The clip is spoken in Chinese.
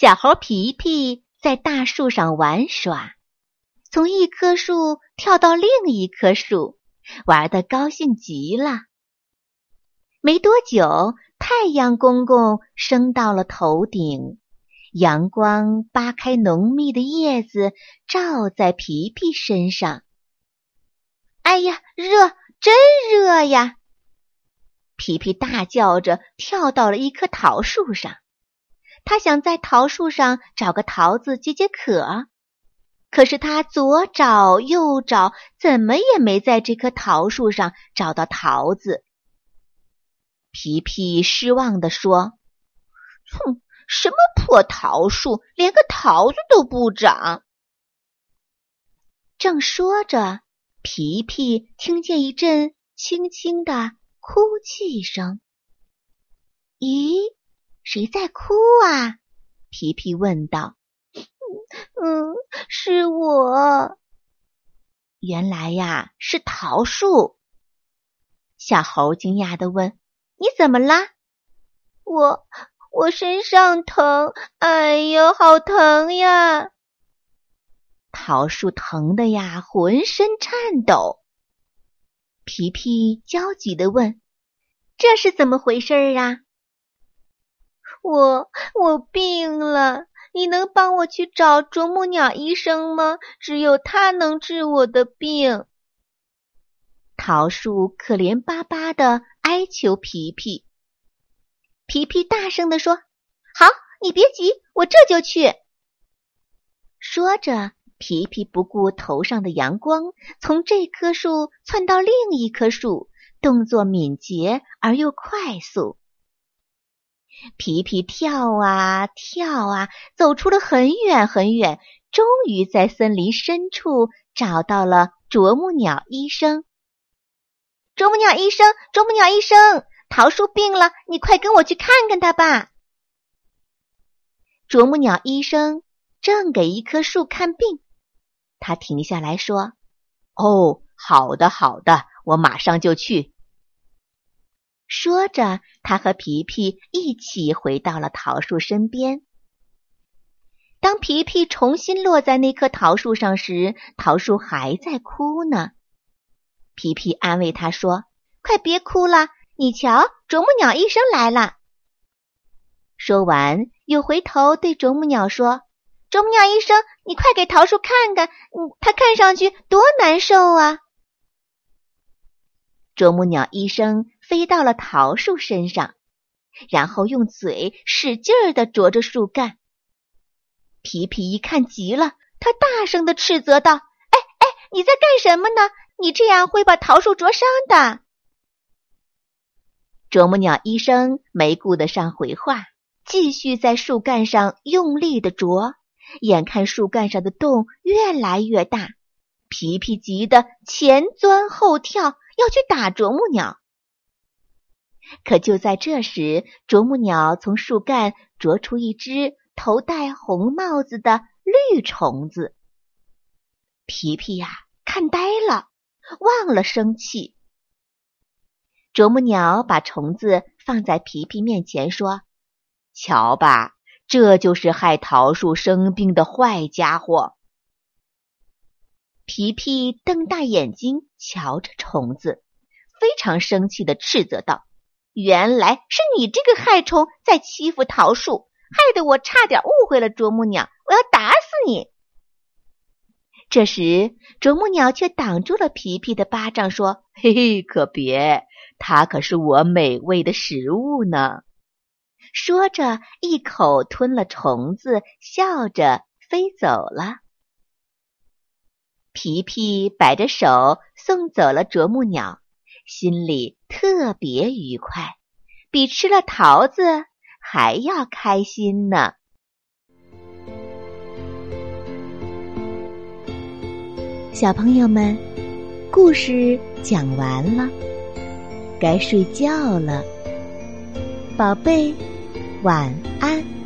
小猴皮皮在大树上玩耍，从一棵树跳到另一棵树，玩得高兴极了。没多久，太阳公公升到了头顶，阳光扒开浓密的叶子，照在皮皮身上。哎呀，热，真热呀！皮皮大叫着跳到了一棵桃树上。他想在桃树上找个桃子解解渴，可是他左找右找，怎么也没在这棵桃树上找到桃子。皮皮失望地说：“哼，什么破桃树，连个桃子都不长。”正说着，皮皮听见一阵轻轻的哭泣声。咦？谁在哭啊？皮皮问道。嗯，是我。原来呀，是桃树。小猴惊讶的问：“你怎么啦？”我我身上疼，哎呦，好疼呀！桃树疼的呀，浑身颤抖。皮皮焦急的问：“这是怎么回事啊？”我我病了，你能帮我去找啄木鸟医生吗？只有他能治我的病。桃树可怜巴巴的哀求皮皮。皮皮大声的说：“好，你别急，我这就去。”说着，皮皮不顾头上的阳光，从这棵树窜到另一棵树，动作敏捷而又快速。皮皮跳啊跳啊，走出了很远很远，终于在森林深处找到了啄木鸟医生。啄木鸟医生，啄木鸟医生，桃树病了，你快跟我去看看它吧。啄木鸟医生正给一棵树看病，他停下来说：“哦，好的，好的，我马上就去。”说着，他和皮皮一起回到了桃树身边。当皮皮重新落在那棵桃树上时，桃树还在哭呢。皮皮安慰他说：“快别哭了，你瞧，啄木鸟医生来了。”说完，又回头对啄木鸟说：“啄木鸟医生，你快给桃树看看，它看上去多难受啊！”啄木鸟医生。飞到了桃树身上，然后用嘴使劲儿的啄着树干。皮皮一看急了，他大声的斥责道：“哎哎，你在干什么呢？你这样会把桃树啄伤的！”啄木鸟医生没顾得上回话，继续在树干上用力的啄。眼看树干上的洞越来越大，皮皮急得前钻后跳，要去打啄木鸟。可就在这时，啄木鸟从树干啄出一只头戴红帽子的绿虫子。皮皮呀，看呆了，忘了生气。啄木鸟把虫子放在皮皮面前，说：“瞧吧，这就是害桃树生病的坏家伙。”皮皮瞪大眼睛瞧着虫子，非常生气的斥责道。原来是你这个害虫在欺负桃树，害得我差点误会了啄木鸟。我要打死你！这时，啄木鸟却挡住了皮皮的巴掌，说：“嘿嘿，可别，它可是我美味的食物呢。”说着，一口吞了虫子，笑着飞走了。皮皮摆着手送走了啄木鸟心里特别愉快比吃了桃子还要开心呢。小朋友们故事讲完了该睡觉了宝贝晚安。